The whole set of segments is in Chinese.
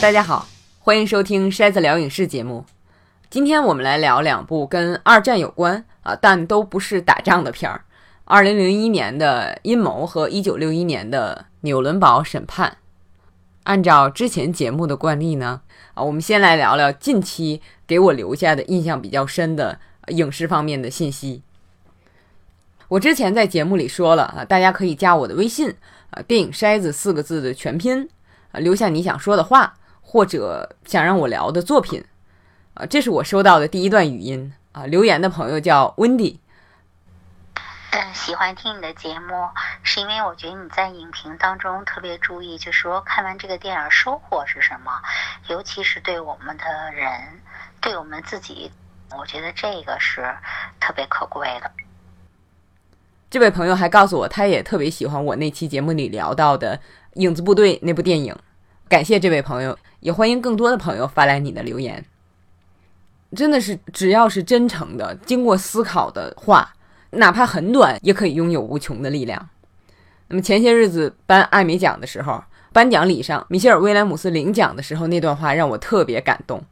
大家好，欢迎收听筛子聊影视节目。今天我们来聊两部跟二战有关啊，但都不是打仗的片儿。二零零一年的《阴谋》和一九六一年的《纽伦堡审判》。按照之前节目的惯例呢，啊，我们先来聊聊近期给我留下的印象比较深的影视方面的信息。我之前在节目里说了啊，大家可以加我的微信啊，电影筛子四个字的全拼啊，留下你想说的话或者想让我聊的作品啊，这是我收到的第一段语音啊，留言的朋友叫 Wendy。嗯，喜欢听你的节目，是因为我觉得你在影评当中特别注意，就说看完这个电影收获是什么，尤其是对我们的人，对我们自己，我觉得这个是特别可贵的。这位朋友还告诉我，他也特别喜欢我那期节目里聊到的《影子部队》那部电影。感谢这位朋友，也欢迎更多的朋友发来你的留言。真的是，只要是真诚的、经过思考的话。哪怕很短，也可以拥有无穷的力量。那么前些日子颁艾美奖的时候，颁奖礼上，米歇尔·威廉姆斯领奖的时候那段话让我特别感动。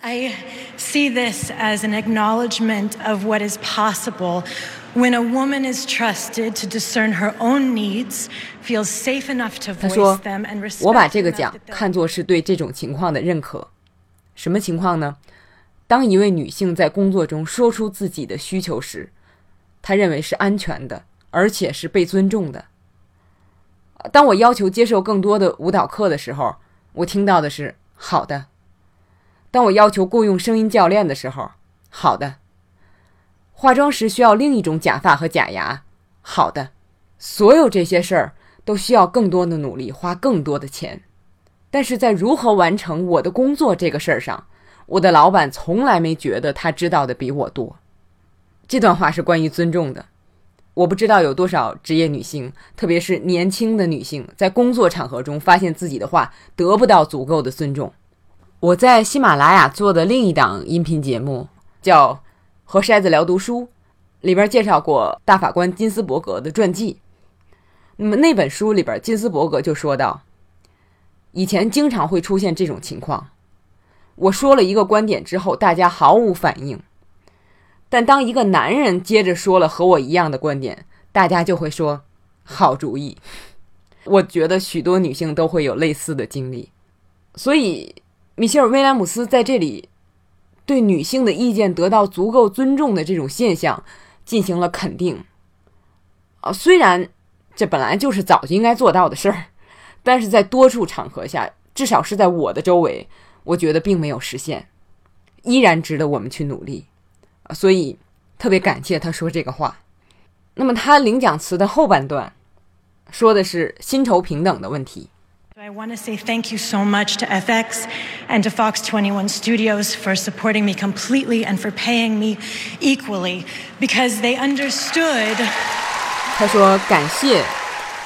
I see this as an acknowledgement of what is possible when a woman is trusted to discern her own needs, feels safe enough to voice them, and respect. 我把这个奖看作是对这种情况的认可。什么情况呢？当一位女性在工作中说出自己的需求时。她认为是安全的，而且是被尊重的。当我要求接受更多的舞蹈课的时候，我听到的是“好的”；当我要求雇佣声音教练的时候，“好的”；化妆时需要另一种假发和假牙，“好的”。所有这些事儿都需要更多的努力，花更多的钱。但是在如何完成我的工作这个事儿上，我的老板从来没觉得他知道的比我多。这段话是关于尊重的。我不知道有多少职业女性，特别是年轻的女性，在工作场合中发现自己的话得不到足够的尊重。我在喜马拉雅做的另一档音频节目叫《和筛子聊读书》，里边介绍过大法官金斯伯格的传记。那么那本书里边，金斯伯格就说到，以前经常会出现这种情况：我说了一个观点之后，大家毫无反应。但当一个男人接着说了和我一样的观点，大家就会说好主意。我觉得许多女性都会有类似的经历，所以米歇尔·威廉姆斯在这里对女性的意见得到足够尊重的这种现象进行了肯定。啊，虽然这本来就是早就应该做到的事儿，但是在多数场合下，至少是在我的周围，我觉得并没有实现，依然值得我们去努力。所以，特别感谢他说这个话。那么他领奖词的后半段，说的是薪酬平等的问题。I want to say thank you so much to FX and to Fox 21 Studios for supporting me completely and for paying me equally because they understood. 他说感谢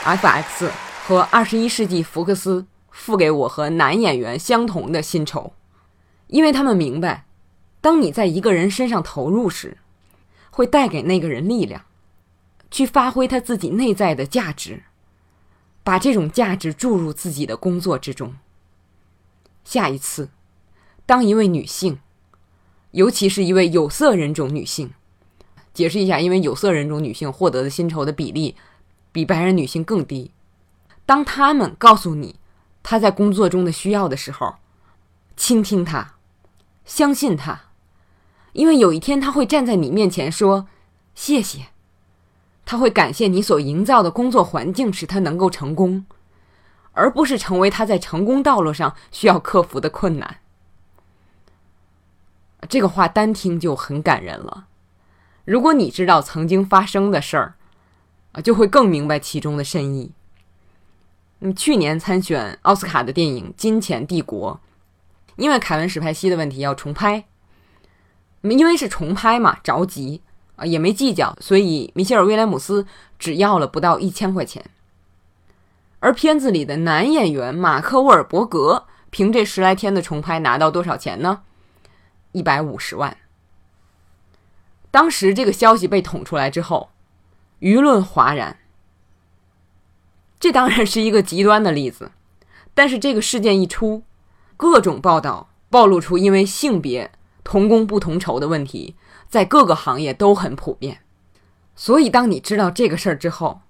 FX 和二十一世纪福克斯付给我和男演员相同的薪酬，因为他们明白。当你在一个人身上投入时，会带给那个人力量，去发挥他自己内在的价值，把这种价值注入自己的工作之中。下一次，当一位女性，尤其是一位有色人种女性，解释一下，因为有色人种女性获得的薪酬的比例比白人女性更低。当他们告诉你他在工作中的需要的时候，倾听他，相信他。因为有一天他会站在你面前说：“谢谢。”他会感谢你所营造的工作环境使他能够成功，而不是成为他在成功道路上需要克服的困难。这个话单听就很感人了。如果你知道曾经发生的事儿，啊，就会更明白其中的深意。嗯，去年参选奥斯卡的电影《金钱帝国》，因为凯文史派西的问题要重拍。因为是重拍嘛，着急啊，也没计较，所以米歇尔·威廉姆斯只要了不到一千块钱。而片子里的男演员马克·沃尔伯格凭这十来天的重拍拿到多少钱呢？一百五十万。当时这个消息被捅出来之后，舆论哗然。这当然是一个极端的例子，但是这个事件一出，各种报道暴露出因为性别同工不同酬的问题，在各个行业都很普遍。所以，当你知道这个事儿之后，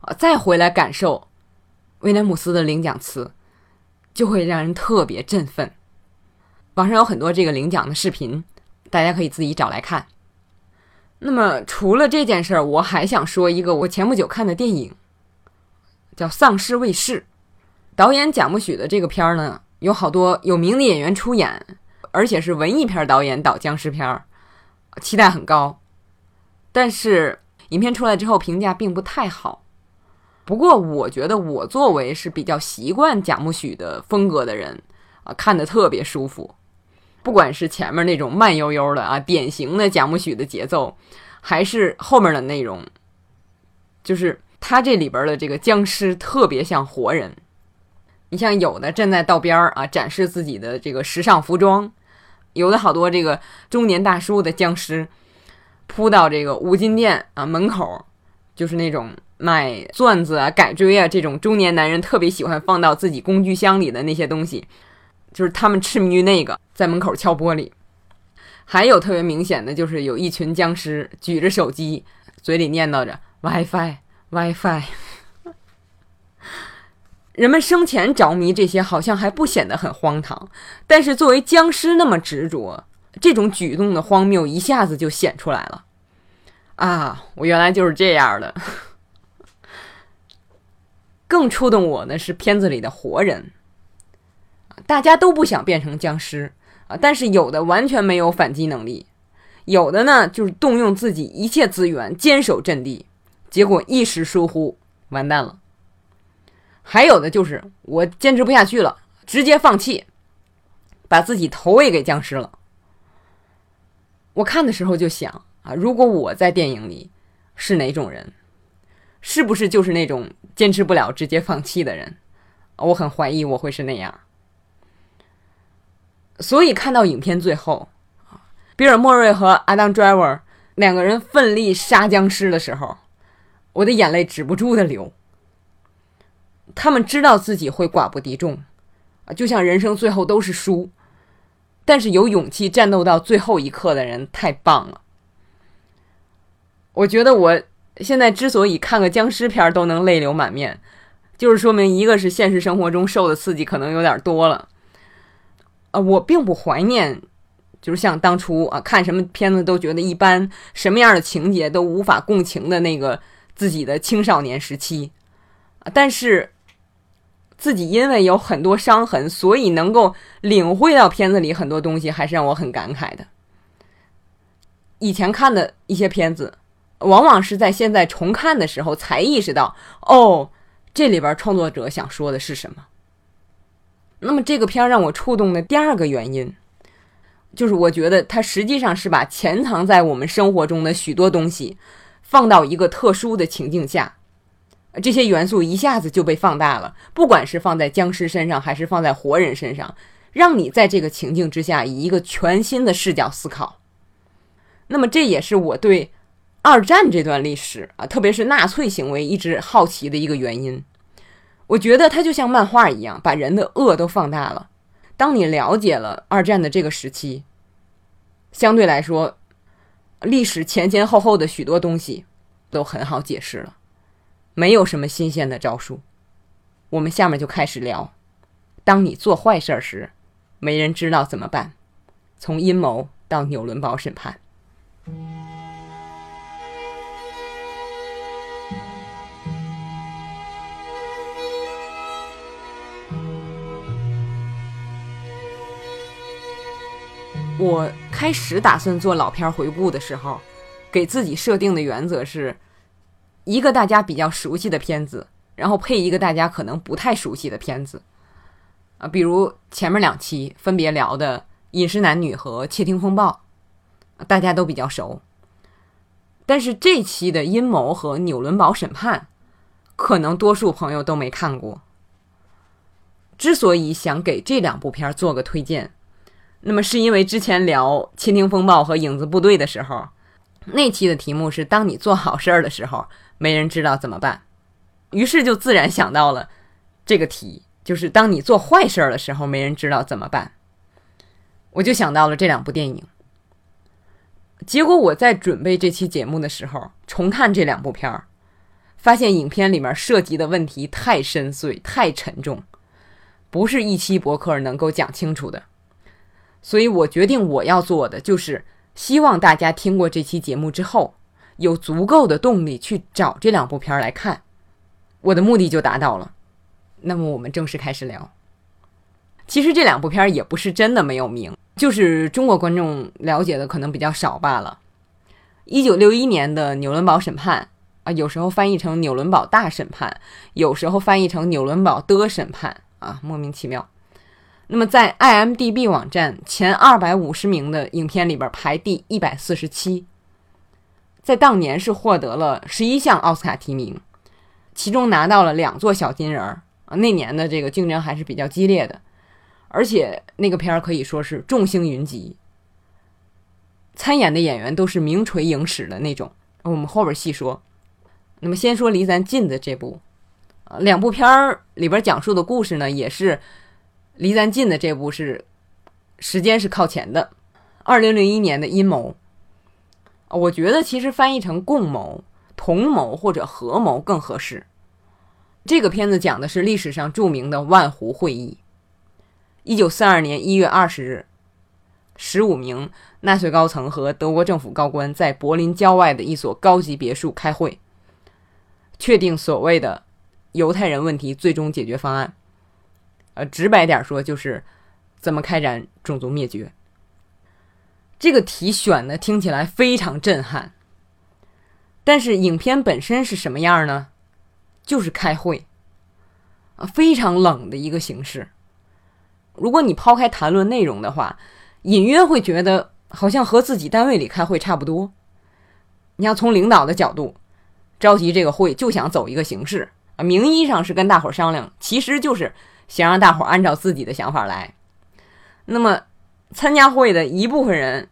啊，再回来感受威廉姆斯的领奖词，就会让人特别振奋。网上有很多这个领奖的视频，大家可以自己找来看。那么，除了这件事儿，我还想说一个我前不久看的电影，叫《丧尸卫士》。导演贾木许的这个片儿呢，有好多有名的演员出演，而且是文艺片导演导僵尸片儿，期待很高。但是影片出来之后评价并不太好。不过，我觉得我作为是比较习惯贾木许的风格的人啊，看的特别舒服。不管是前面那种慢悠悠的啊，典型的贾木许的节奏，还是后面的内容，就是他这里边的这个僵尸特别像活人。你像有的站在道边儿啊，展示自己的这个时尚服装；有的好多这个中年大叔的僵尸，扑到这个五金店啊门口，就是那种卖钻子啊、改锥啊这种中年男人特别喜欢放到自己工具箱里的那些东西。就是他们痴迷于那个，在门口敲玻璃。还有特别明显的就是有一群僵尸举着手机，嘴里念叨着 “WiFi WiFi”。人们生前着迷这些，好像还不显得很荒唐，但是作为僵尸那么执着，这种举动的荒谬一下子就显出来了。啊，我原来就是这样的。更触动我的是片子里的活人。大家都不想变成僵尸啊，但是有的完全没有反击能力，有的呢就是动用自己一切资源坚守阵地，结果一时疏忽完蛋了。还有的就是我坚持不下去了，直接放弃，把自己投喂给僵尸了。我看的时候就想啊，如果我在电影里是哪种人，是不是就是那种坚持不了直接放弃的人？我很怀疑我会是那样。所以看到影片最后，比尔·莫瑞和阿当·· v e r 两个人奋力杀僵尸的时候，我的眼泪止不住的流。他们知道自己会寡不敌众，啊，就像人生最后都是输，但是有勇气战斗到最后一刻的人太棒了。我觉得我现在之所以看个僵尸片都能泪流满面，就是说明一个是现实生活中受的刺激可能有点多了。啊，我并不怀念，就是像当初啊看什么片子都觉得一般，什么样的情节都无法共情的那个自己的青少年时期，但是自己因为有很多伤痕，所以能够领会到片子里很多东西，还是让我很感慨的。以前看的一些片子，往往是在现在重看的时候才意识到，哦，这里边创作者想说的是什么。那么这个片让我触动的第二个原因，就是我觉得它实际上是把潜藏在我们生活中的许多东西，放到一个特殊的情境下，这些元素一下子就被放大了。不管是放在僵尸身上，还是放在活人身上，让你在这个情境之下以一个全新的视角思考。那么这也是我对二战这段历史啊，特别是纳粹行为一直好奇的一个原因。我觉得它就像漫画一样，把人的恶都放大了。当你了解了二战的这个时期，相对来说，历史前前后后的许多东西都很好解释了，没有什么新鲜的招数。我们下面就开始聊：当你做坏事时，没人知道怎么办。从阴谋到纽伦堡审判。我开始打算做老片回顾的时候，给自己设定的原则是，一个大家比较熟悉的片子，然后配一个大家可能不太熟悉的片子，啊，比如前面两期分别聊的《饮食男女》和《窃听风暴》，大家都比较熟，但是这期的《阴谋》和《纽伦堡审判》，可能多数朋友都没看过。之所以想给这两部片做个推荐。那么是因为之前聊《窃听风暴》和《影子部队》的时候，那期的题目是“当你做好事儿的时候，没人知道怎么办”，于是就自然想到了这个题就是当你做坏事儿的时候，没人知道怎么办。我就想到了这两部电影。结果我在准备这期节目的时候，重看这两部片儿，发现影片里面涉及的问题太深邃、太沉重，不是一期博客能够讲清楚的。所以我决定我要做的就是，希望大家听过这期节目之后，有足够的动力去找这两部片儿来看。我的目的就达到了。那么我们正式开始聊。其实这两部片儿也不是真的没有名。就是中国观众了解的可能比较少罢了。一九六一年的纽伦堡审判啊，有时候翻译成纽伦堡大审判，有时候翻译成纽伦堡的审判啊，莫名其妙。那么在 IMDB 网站前二百五十名的影片里边排第一百四十七，在当年是获得了十一项奥斯卡提名，其中拿到了两座小金人儿啊。那年的这个竞争还是比较激烈的。而且那个片儿可以说是众星云集，参演的演员都是名垂影史的那种。我们后边细说。那么先说离咱近的这部，两部片儿里边讲述的故事呢，也是离咱近的这部是时间是靠前的。二零零一年的阴谋，我觉得其实翻译成共谋、同谋或者合谋更合适。这个片子讲的是历史上著名的万湖会议。一九四二年一月二十日，十五名纳粹高层和德国政府高官在柏林郊外的一所高级别墅开会，确定所谓的犹太人问题最终解决方案。呃，直白点说，就是怎么开展种族灭绝。这个题选的听起来非常震撼，但是影片本身是什么样呢？就是开会，啊，非常冷的一个形式。如果你抛开谈论内容的话，隐约会觉得好像和自己单位里开会差不多。你要从领导的角度召集这个会，就想走一个形式啊，名义上是跟大伙儿商量，其实就是想让大伙儿按照自己的想法来。那么参加会的一部分人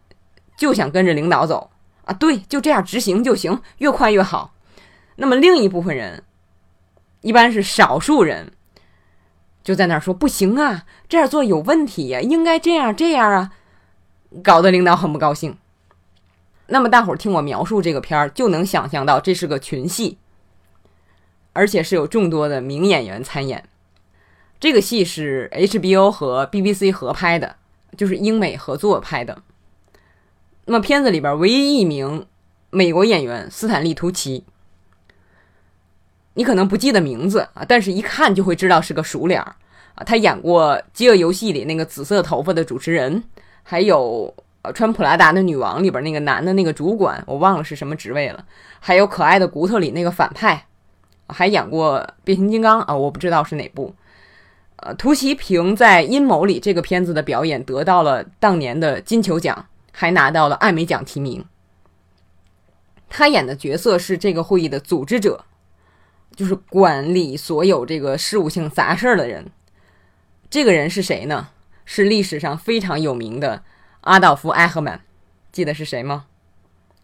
就想跟着领导走啊，对，就这样执行就行，越快越好。那么另一部分人，一般是少数人。就在那儿说不行啊，这样做有问题呀，应该这样这样啊，搞得领导很不高兴。那么大伙儿听我描述这个片儿，就能想象到这是个群戏，而且是有众多的名演员参演。这个戏是 HBO 和 BBC 合拍的，就是英美合作拍的。那么片子里边唯一一名美国演员斯坦利·图奇。你可能不记得名字啊，但是一看就会知道是个熟脸儿啊。他演过《饥饿游戏》里那个紫色头发的主持人，还有呃穿普拉达的女王里边那个男的那个主管，我忘了是什么职位了。还有《可爱的骨头》里那个反派，还演过《变形金刚》啊，我不知道是哪部。呃，图奇凭在《阴谋》里这个片子的表演得到了当年的金球奖，还拿到了艾美奖提名。他演的角色是这个会议的组织者。就是管理所有这个事务性杂事儿的人，这个人是谁呢？是历史上非常有名的阿道夫·艾赫曼，记得是谁吗？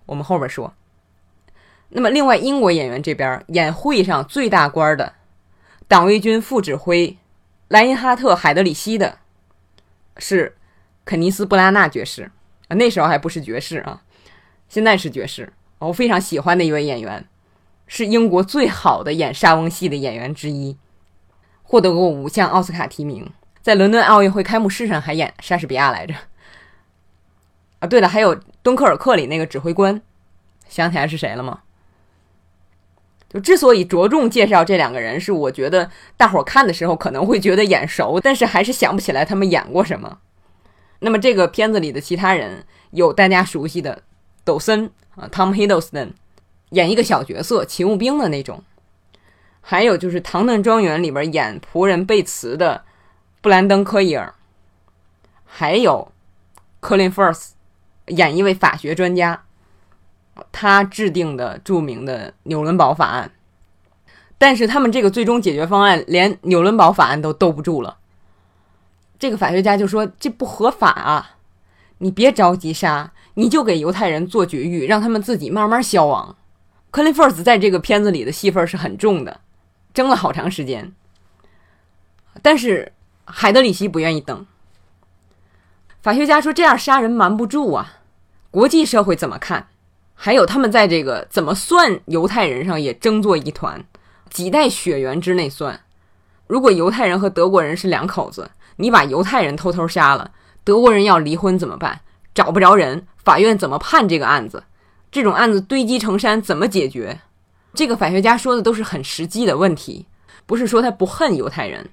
我们后边说。那么，另外英国演员这边演会上最大官的党卫军副指挥莱因哈特·海德里希的，是肯尼斯·布拉纳爵士，啊那时候还不是爵士啊，现在是爵士。我非常喜欢的一位演员。是英国最好的演莎翁戏的演员之一，获得过五项奥斯卡提名，在伦敦奥运会开幕式上还演莎士比亚来着。啊，对了，还有《敦刻尔克》里那个指挥官，想起来是谁了吗？就之所以着重介绍这两个人，是我觉得大伙看的时候可能会觉得眼熟，但是还是想不起来他们演过什么。那么这个片子里的其他人有大家熟悉的抖森啊，Tom Hiddleston。演一个小角色，勤务兵的那种，还有就是《唐顿庄园》里边演仆人贝茨的布兰登·科伊尔，还有科林·福尔斯演一位法学专家，他制定的著名的纽伦堡法案。但是他们这个最终解决方案连纽伦堡法案都兜不住了。这个法学家就说：“这不合法啊！你别着急杀，你就给犹太人做绝育，让他们自己慢慢消亡。”克林·福尔斯在这个片子里的戏份是很重的，争了好长时间。但是海德里希不愿意等。法学家说这样杀人瞒不住啊，国际社会怎么看？还有他们在这个怎么算犹太人上也争作一团，几代血缘之内算。如果犹太人和德国人是两口子，你把犹太人偷偷杀了，德国人要离婚怎么办？找不着人，法院怎么判这个案子？这种案子堆积成山，怎么解决？这个法学家说的都是很实际的问题，不是说他不恨犹太人。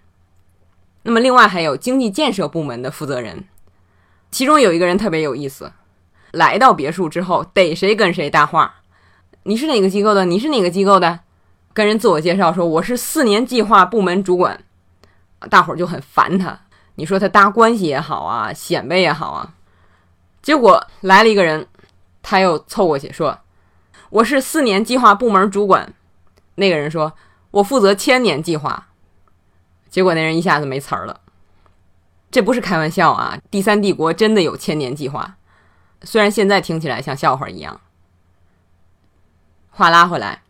那么，另外还有经济建设部门的负责人，其中有一个人特别有意思。来到别墅之后，逮谁跟谁搭话。你是哪个机构的？你是哪个机构的？跟人自我介绍说我是四年计划部门主管，大伙儿就很烦他。你说他搭关系也好啊，显摆也好啊。结果来了一个人，他又凑过去说我是四年计划部门主管。那个人说我负责千年计划。结果那人一下子没词儿了。这不是开玩笑啊！第三帝国真的有千年计划。虽然现在听起来像笑话一样，话拉回来，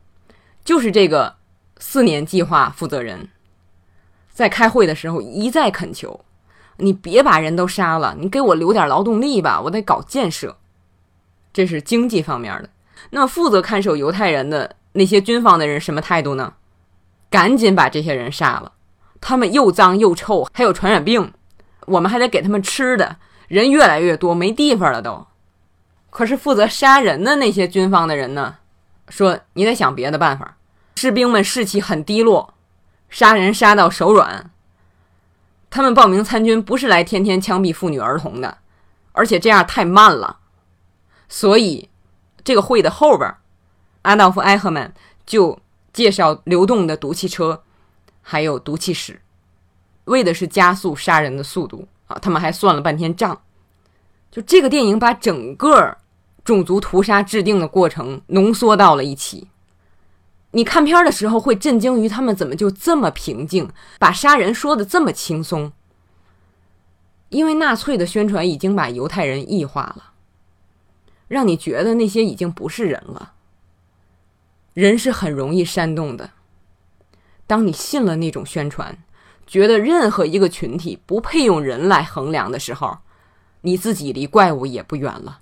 就是这个四年计划负责人，在开会的时候一再恳求：“你别把人都杀了，你给我留点劳动力吧，我得搞建设。”这是经济方面的。那么负责看守犹太人的那些军方的人什么态度呢？赶紧把这些人杀了，他们又脏又臭，还有传染病，我们还得给他们吃的。人越来越多，没地方了都。可是负责杀人的那些军方的人呢，说你得想别的办法。士兵们士气很低落，杀人杀到手软。他们报名参军不是来天天枪毙妇女儿童的，而且这样太慢了。所以，这个会的后边，阿道夫·埃赫曼就介绍流动的毒气车，还有毒气室，为的是加速杀人的速度啊。他们还算了半天账。就这个电影把整个。种族屠杀制定的过程浓缩到了一起。你看片的时候会震惊于他们怎么就这么平静，把杀人说的这么轻松。因为纳粹的宣传已经把犹太人异化了，让你觉得那些已经不是人了。人是很容易煽动的。当你信了那种宣传，觉得任何一个群体不配用人来衡量的时候，你自己离怪物也不远了。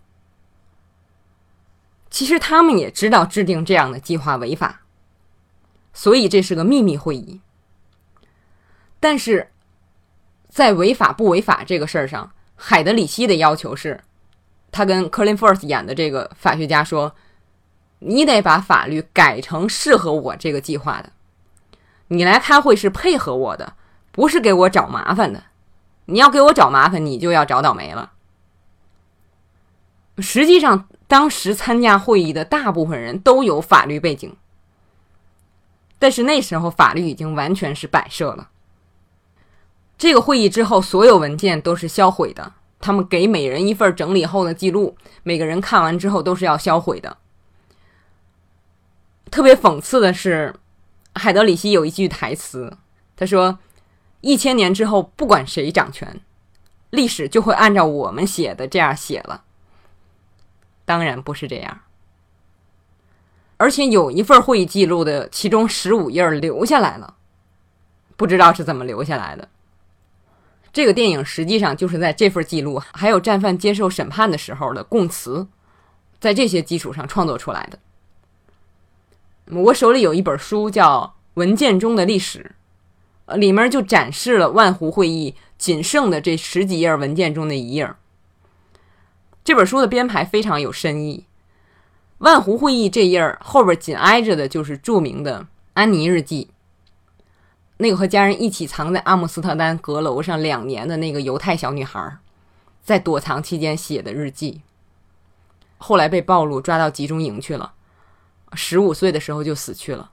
其实他们也知道制定这样的计划违法，所以这是个秘密会议。但是，在违法不违法这个事儿上，海德里希的要求是，他跟科林·福尔斯演的这个法学家说：“你得把法律改成适合我这个计划的。你来开会是配合我的，不是给我找麻烦的。你要给我找麻烦，你就要找倒霉了。”实际上。当时参加会议的大部分人都有法律背景，但是那时候法律已经完全是摆设了。这个会议之后，所有文件都是销毁的。他们给每人一份整理后的记录，每个人看完之后都是要销毁的。特别讽刺的是，海德里希有一句台词，他说：“一千年之后，不管谁掌权，历史就会按照我们写的这样写了。”当然不是这样，而且有一份会议记录的其中十五页留下来了，不知道是怎么留下来的。这个电影实际上就是在这份记录，还有战犯接受审判的时候的供词，在这些基础上创作出来的。我手里有一本书叫《文件中的历史》，呃，里面就展示了万湖会议仅剩的这十几页文件中的一页。这本书的编排非常有深意。万湖会议这页儿后边紧挨着的就是著名的安妮日记，那个和家人一起藏在阿姆斯特丹阁楼上两年的那个犹太小女孩，在躲藏期间写的日记。后来被暴露，抓到集中营去了。十五岁的时候就死去了。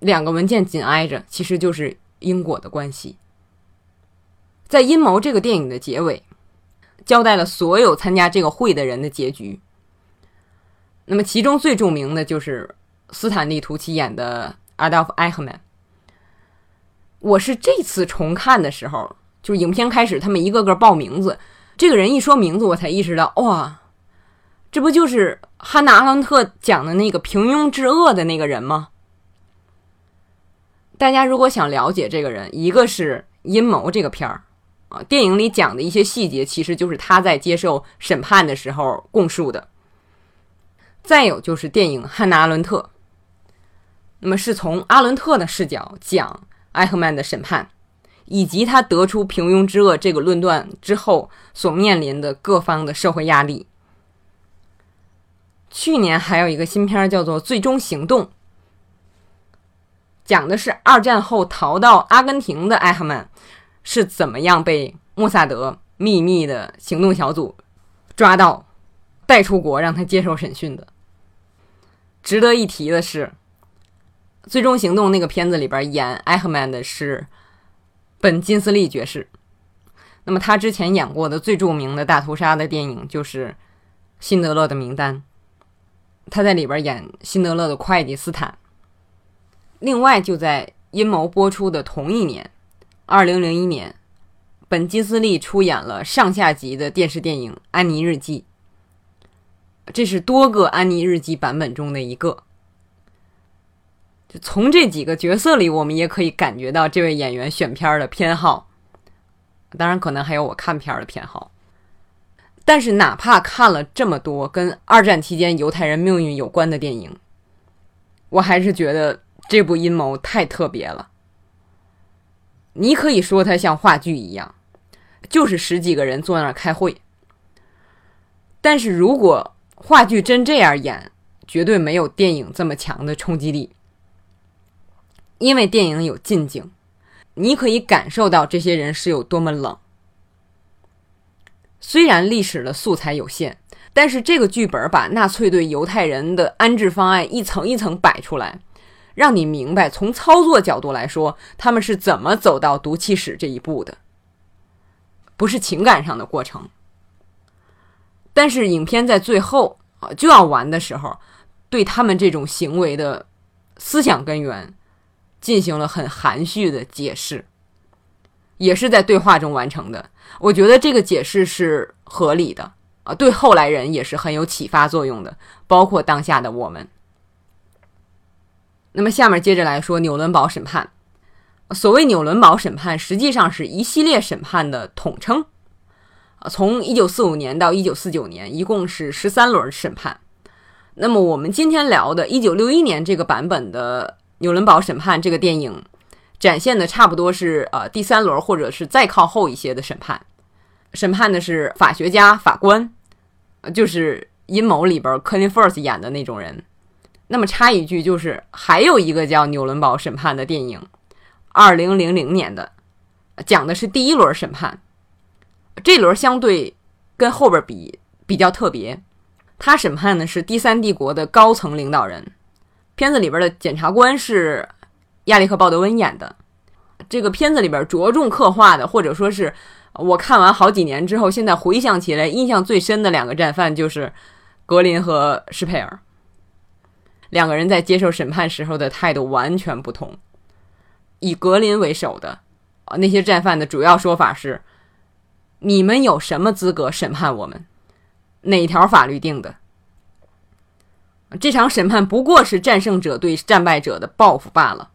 两个文件紧挨着，其实就是因果的关系。在《阴谋》这个电影的结尾。交代了所有参加这个会的人的结局。那么，其中最著名的就是斯坦利·图奇演的阿道夫·艾赫曼。我是这次重看的时候，就是影片开始，他们一个个报名字，这个人一说名字，我才意识到，哇，这不就是汉娜·阿伦特讲的那个平庸之恶的那个人吗？大家如果想了解这个人，一个是阴谋这个片儿啊，电影里讲的一些细节，其实就是他在接受审判的时候供述的。再有就是电影《汉娜·阿伦特》，那么是从阿伦特的视角讲艾赫曼的审判，以及他得出平庸之恶这个论断之后所面临的各方的社会压力。去年还有一个新片叫做《最终行动》，讲的是二战后逃到阿根廷的艾赫曼是怎么样被莫萨德秘密的行动小组抓到。带出国让他接受审讯的。值得一提的是，《最终行动》那个片子里边演艾赫曼的是本金斯利爵士。那么他之前演过的最著名的大屠杀的电影就是《辛德勒的名单》，他在里边演辛德勒的会计斯坦。另外，就在《阴谋》播出的同一年，二零零一年，本金斯利出演了上下集的电视电影《安妮日记》。这是多个安妮日记版本中的一个。就从这几个角色里，我们也可以感觉到这位演员选片的偏好。当然，可能还有我看片的偏好。但是，哪怕看了这么多跟二战期间犹太人命运有关的电影，我还是觉得这部阴谋太特别了。你可以说它像话剧一样，就是十几个人坐那儿开会。但是如果话剧真这样演，绝对没有电影这么强的冲击力。因为电影有近景，你可以感受到这些人是有多么冷。虽然历史的素材有限，但是这个剧本把纳粹对犹太人的安置方案一层一层摆出来，让你明白从操作角度来说，他们是怎么走到毒气室这一步的，不是情感上的过程。但是影片在最后啊就要完的时候，对他们这种行为的思想根源进行了很含蓄的解释，也是在对话中完成的。我觉得这个解释是合理的啊，对后来人也是很有启发作用的，包括当下的我们。那么下面接着来说纽伦堡审判。所谓纽伦堡审判，实际上是一系列审判的统称。从一九四五年到一九四九年，一共是十三轮审判。那么我们今天聊的一九六一年这个版本的纽伦堡审判这个电影，展现的差不多是呃第三轮或者是再靠后一些的审判。审判的是法学家、法官，就是阴谋里边科林·福尔斯演的那种人。那么插一句，就是还有一个叫纽伦堡审判的电影，二零零零年的，讲的是第一轮审判。这轮相对跟后边比比较特别，他审判的是第三帝国的高层领导人。片子里边的检察官是亚历克·鲍德温演的。这个片子里边着重刻画的，或者说是我看完好几年之后，现在回想起来印象最深的两个战犯就是格林和施佩尔。两个人在接受审判时候的态度完全不同。以格林为首的啊那些战犯的主要说法是。你们有什么资格审判我们？哪条法律定的？这场审判不过是战胜者对战败者的报复罢了。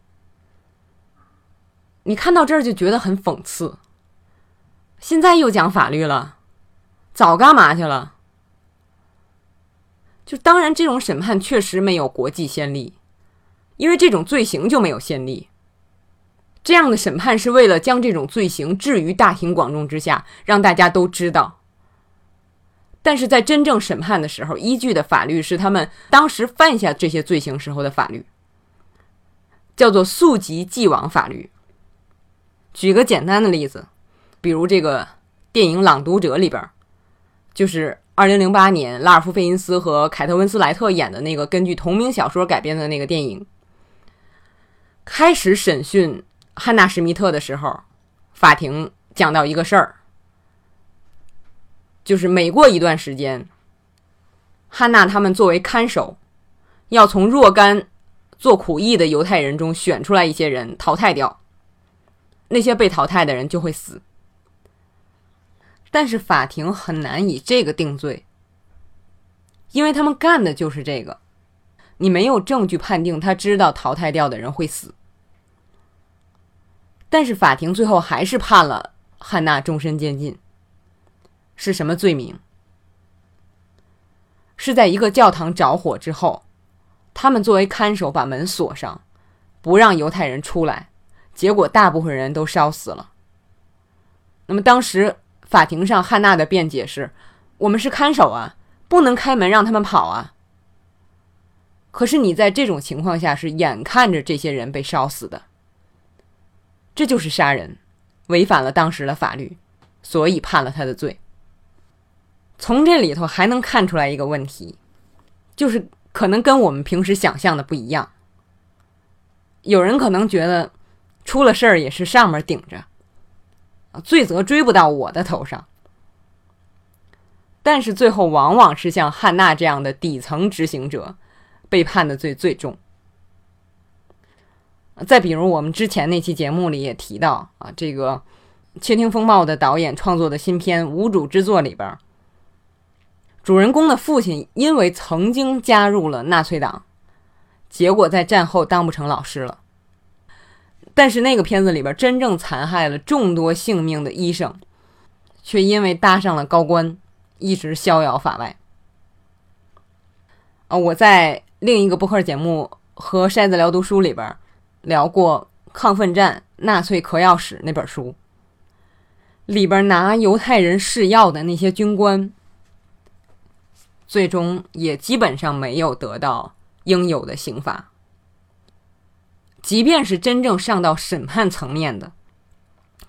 你看到这儿就觉得很讽刺。现在又讲法律了，早干嘛去了？就当然，这种审判确实没有国际先例，因为这种罪行就没有先例。这样的审判是为了将这种罪行置于大庭广众之下，让大家都知道。但是在真正审判的时候，依据的法律是他们当时犯下这些罪行时候的法律，叫做溯及既往法律。举个简单的例子，比如这个电影《朗读者》里边，就是二零零八年拉尔夫·费因斯和凯特·温斯莱特演的那个根据同名小说改编的那个电影，开始审讯。汉娜·史密特的时候，法庭讲到一个事儿，就是每过一段时间，汉娜他们作为看守，要从若干做苦役的犹太人中选出来一些人淘汰掉，那些被淘汰的人就会死。但是法庭很难以这个定罪，因为他们干的就是这个，你没有证据判定他知道淘汰掉的人会死。但是法庭最后还是判了汉娜终身监禁。是什么罪名？是在一个教堂着火之后，他们作为看守把门锁上，不让犹太人出来，结果大部分人都烧死了。那么当时法庭上汉娜的辩解是：我们是看守啊，不能开门让他们跑啊。可是你在这种情况下是眼看着这些人被烧死的，这就是杀人，违反了当时的法律，所以判了他的罪。从这里头还能看出来一个问题，就是可能跟我们平时想象的不一样。有人可能觉得出了事儿也是上面顶着，罪责追不到我的头上。但是最后往往是像汉娜这样的底层执行者被判的罪最重。再比如我们之前那期节目里也提到啊，这个《窃听风暴》的导演创作的新片《无主之作》里边。主人公的父亲因为曾经加入了纳粹党，结果在战后当不成老师了。但是那个片子里边真正残害了众多性命的医生，却因为搭上了高官，一直逍遥法外。啊，我在另一个播客节目和筛子聊读书里边聊过《抗奋战：纳粹嗑药史》那本书，里边拿犹太人试药的那些军官。最终也基本上没有得到应有的刑罚。即便是真正上到审判层面的，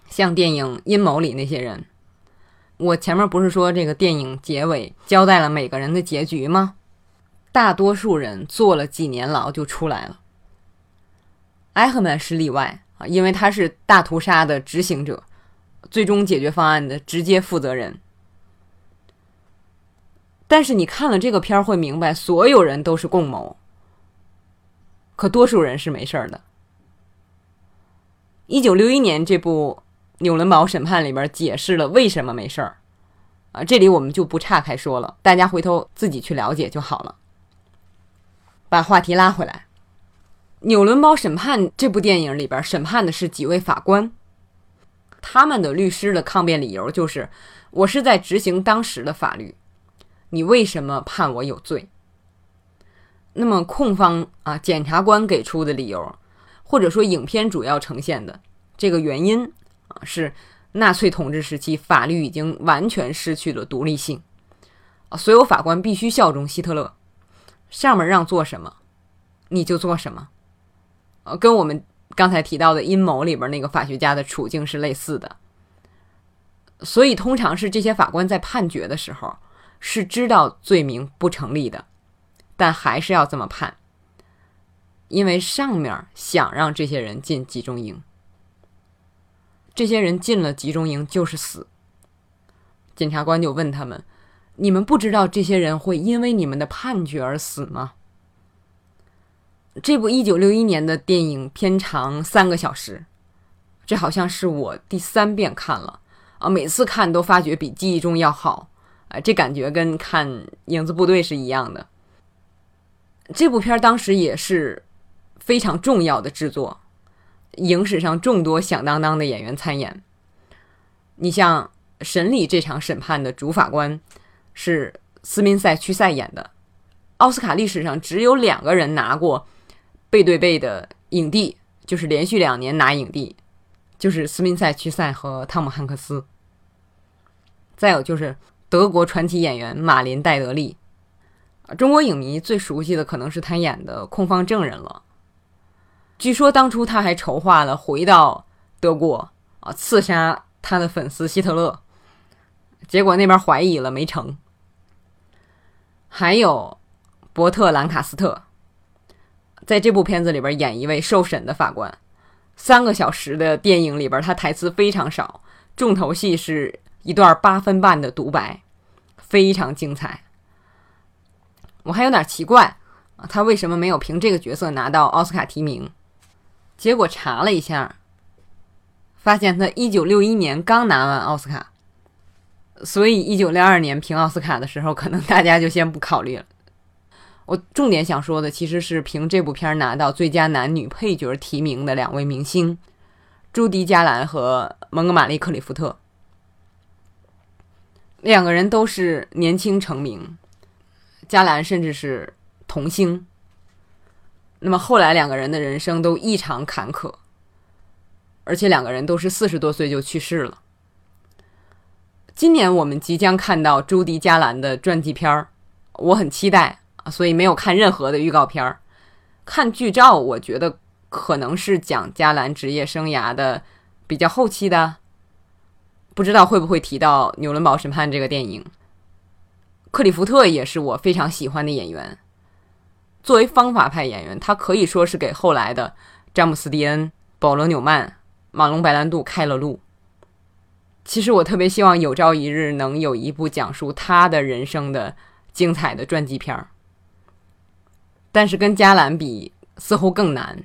像电影《阴谋》里那些人，我前面不是说这个电影结尾交代了每个人的结局吗？大多数人坐了几年牢就出来了。艾赫曼是例外啊，因为他是大屠杀的执行者，最终解决方案的直接负责人。但是你看了这个片儿会明白，所有人都是共谋，可多数人是没事儿的。一九六一年这部纽伦堡审判里边解释了为什么没事儿，啊，这里我们就不岔开说了，大家回头自己去了解就好了。把话题拉回来，纽伦堡审判这部电影里边审判的是几位法官，他们的律师的抗辩理由就是，我是在执行当时的法律。你为什么判我有罪？那么控方啊，检察官给出的理由，或者说影片主要呈现的这个原因啊，是纳粹统治时期法律已经完全失去了独立性啊，所有法官必须效忠希特勒，上面让做什么你就做什么，呃，跟我们刚才提到的阴谋里边那个法学家的处境是类似的，所以通常是这些法官在判决的时候。是知道罪名不成立的，但还是要这么判，因为上面想让这些人进集中营，这些人进了集中营就是死。检察官就问他们：“你们不知道这些人会因为你们的判决而死吗？”这部一九六一年的电影片长三个小时，这好像是我第三遍看了啊，每次看都发觉比记忆中要好。啊，这感觉跟看《影子部队》是一样的。这部片当时也是非常重要的制作，影史上众多响当当的演员参演。你像审理这场审判的主法官是斯宾塞屈塞演的。奥斯卡历史上只有两个人拿过背对背的影帝，就是连续两年拿影帝，就是斯宾塞屈塞和汤姆汉克斯。再有就是。德国传奇演员马林戴德利，中国影迷最熟悉的可能是他演的控方证人了。据说当初他还筹划了回到德国啊刺杀他的粉丝希特勒，结果那边怀疑了没成。还有伯特兰卡斯特，在这部片子里边演一位受审的法官，三个小时的电影里边他台词非常少，重头戏是。一段八分半的独白，非常精彩。我还有点奇怪，他为什么没有凭这个角色拿到奥斯卡提名？结果查了一下，发现他一九六一年刚拿完奥斯卡，所以一九六二年评奥斯卡的时候，可能大家就先不考虑了。我重点想说的其实是凭这部片拿到最佳男女配角提名的两位明星，朱迪·加兰和蒙哥马利·克里夫特。两个人都是年轻成名，加兰甚至是童星。那么后来两个人的人生都异常坎坷，而且两个人都是四十多岁就去世了。今年我们即将看到朱迪·加兰的传记片儿，我很期待，所以没有看任何的预告片儿。看剧照，我觉得可能是讲加兰职业生涯的比较后期的。不知道会不会提到《纽伦堡审判》这个电影？克里夫特也是我非常喜欢的演员。作为方法派演员，他可以说是给后来的詹姆斯·迪恩、保罗·纽曼、马龙·白兰度开了路。其实我特别希望有朝一日能有一部讲述他的人生的精彩的传记片儿，但是跟加兰比似乎更难。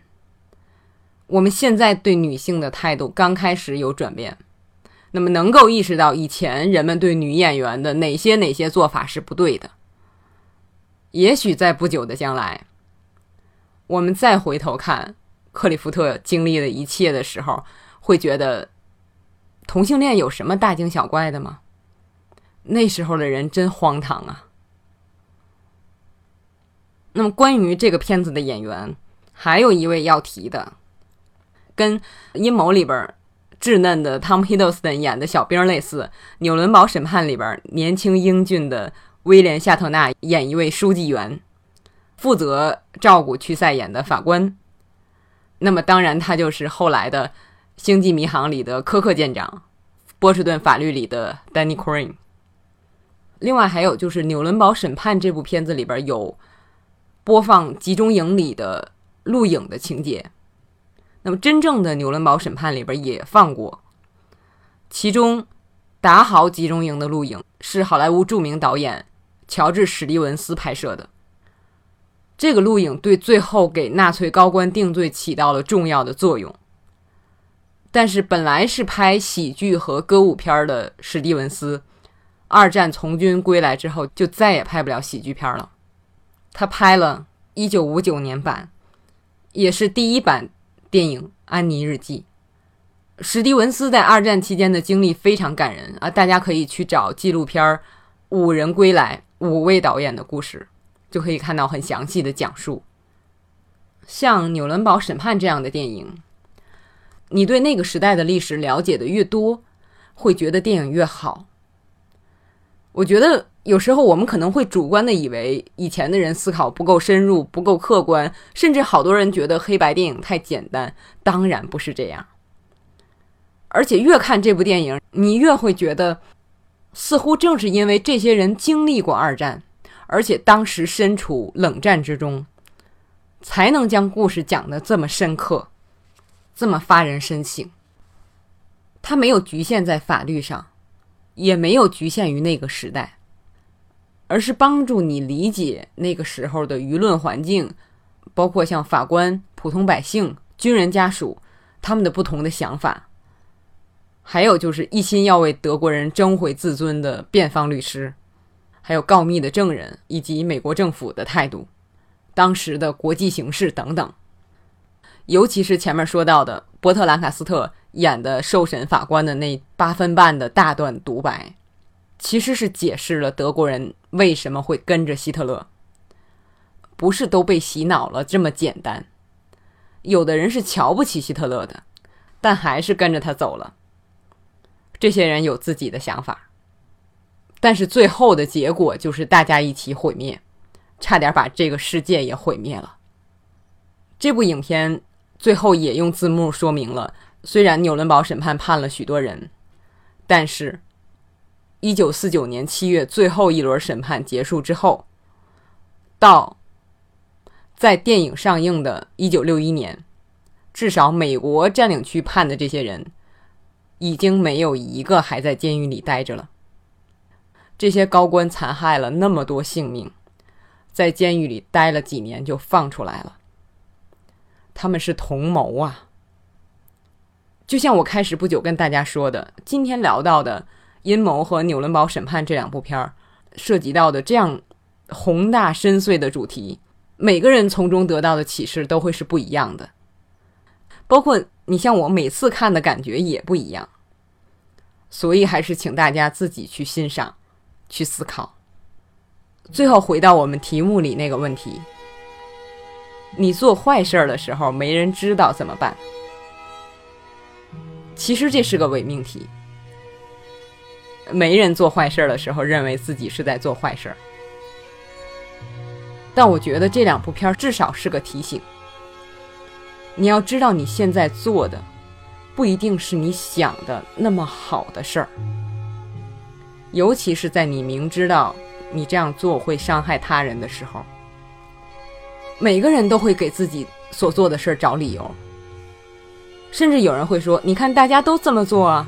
我们现在对女性的态度刚开始有转变。那么能够意识到以前人们对女演员的哪些哪些做法是不对的，也许在不久的将来，我们再回头看克里夫特经历的一切的时候，会觉得同性恋有什么大惊小怪的吗？那时候的人真荒唐啊！那么关于这个片子的演员，还有一位要提的，跟《阴谋》里边。稚嫩的 Tom Hiddleston 演的小兵类似，《纽伦堡审判》里边年轻英俊的威廉·夏特纳演一位书记员，负责照顾屈塞演的法官。那么当然，他就是后来的《星际迷航》里的科克舰长，《波士顿法律》里的 Danny Crane。另外还有就是《纽伦堡审判》这部片子里边有播放集中营里的录影的情节。那么，真正的纽伦堡审判里边也放过，其中达豪集中营的录影是好莱坞著名导演乔治史蒂文斯拍摄的。这个录影对最后给纳粹高官定罪起到了重要的作用。但是，本来是拍喜剧和歌舞片的史蒂文斯，二战从军归来之后就再也拍不了喜剧片了。他拍了1959年版，也是第一版。电影《安妮日记》，史蒂文斯在二战期间的经历非常感人啊！大家可以去找纪录片《五人归来》，五位导演的故事，就可以看到很详细的讲述。像《纽伦堡审判》这样的电影，你对那个时代的历史了解的越多，会觉得电影越好。我觉得。有时候我们可能会主观的以为以前的人思考不够深入、不够客观，甚至好多人觉得黑白电影太简单。当然不是这样。而且越看这部电影，你越会觉得，似乎正是因为这些人经历过二战，而且当时身处冷战之中，才能将故事讲得这么深刻，这么发人深省。它没有局限在法律上，也没有局限于那个时代。而是帮助你理解那个时候的舆论环境，包括像法官、普通百姓、军人家属他们的不同的想法，还有就是一心要为德国人争回自尊的辩方律师，还有告密的证人以及美国政府的态度，当时的国际形势等等。尤其是前面说到的波特·兰卡斯特演的受审法官的那八分半的大段独白。其实是解释了德国人为什么会跟着希特勒，不是都被洗脑了这么简单。有的人是瞧不起希特勒的，但还是跟着他走了。这些人有自己的想法，但是最后的结果就是大家一起毁灭，差点把这个世界也毁灭了。这部影片最后也用字幕说明了，虽然纽伦堡审判判了许多人，但是。一九四九年七月，最后一轮审判结束之后，到在电影上映的一九六一年，至少美国占领区判的这些人，已经没有一个还在监狱里待着了。这些高官残害了那么多性命，在监狱里待了几年就放出来了。他们是同谋啊！就像我开始不久跟大家说的，今天聊到的。阴谋和纽伦堡审判这两部片儿涉及到的这样宏大深邃的主题，每个人从中得到的启示都会是不一样的。包括《你像我每次看的感觉也不一样。所以还是请大家自己去欣赏，去思考。最后回到我们题目里那个问题：你做坏事儿的时候没人知道怎么办？其实这是个伪命题。没人做坏事的时候认为自己是在做坏事，但我觉得这两部片至少是个提醒。你要知道你现在做的。不一定是你想的那么好的事儿，尤其是在你明知道你这样做会伤害他人的时候。每个人都会给自己所做的事儿找理由，甚至有人会说：“你看，大家都这么做。”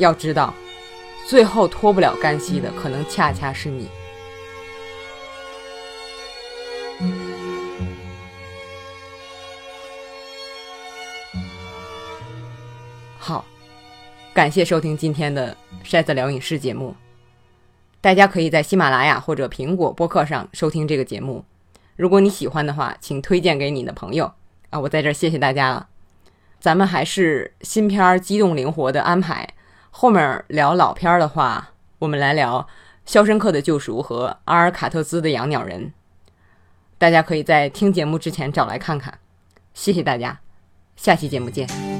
要知道，最后脱不了干系的，可能恰恰是你。好，感谢收听今天的筛子聊影视节目。大家可以在喜马拉雅或者苹果播客上收听这个节目。如果你喜欢的话，请推荐给你的朋友啊！我在这儿谢谢大家了。咱们还是新片儿机动灵活的安排。后面聊老片儿的话，我们来聊《肖申克的救赎》和《阿尔卡特兹的养鸟人》。大家可以在听节目之前找来看看。谢谢大家，下期节目见。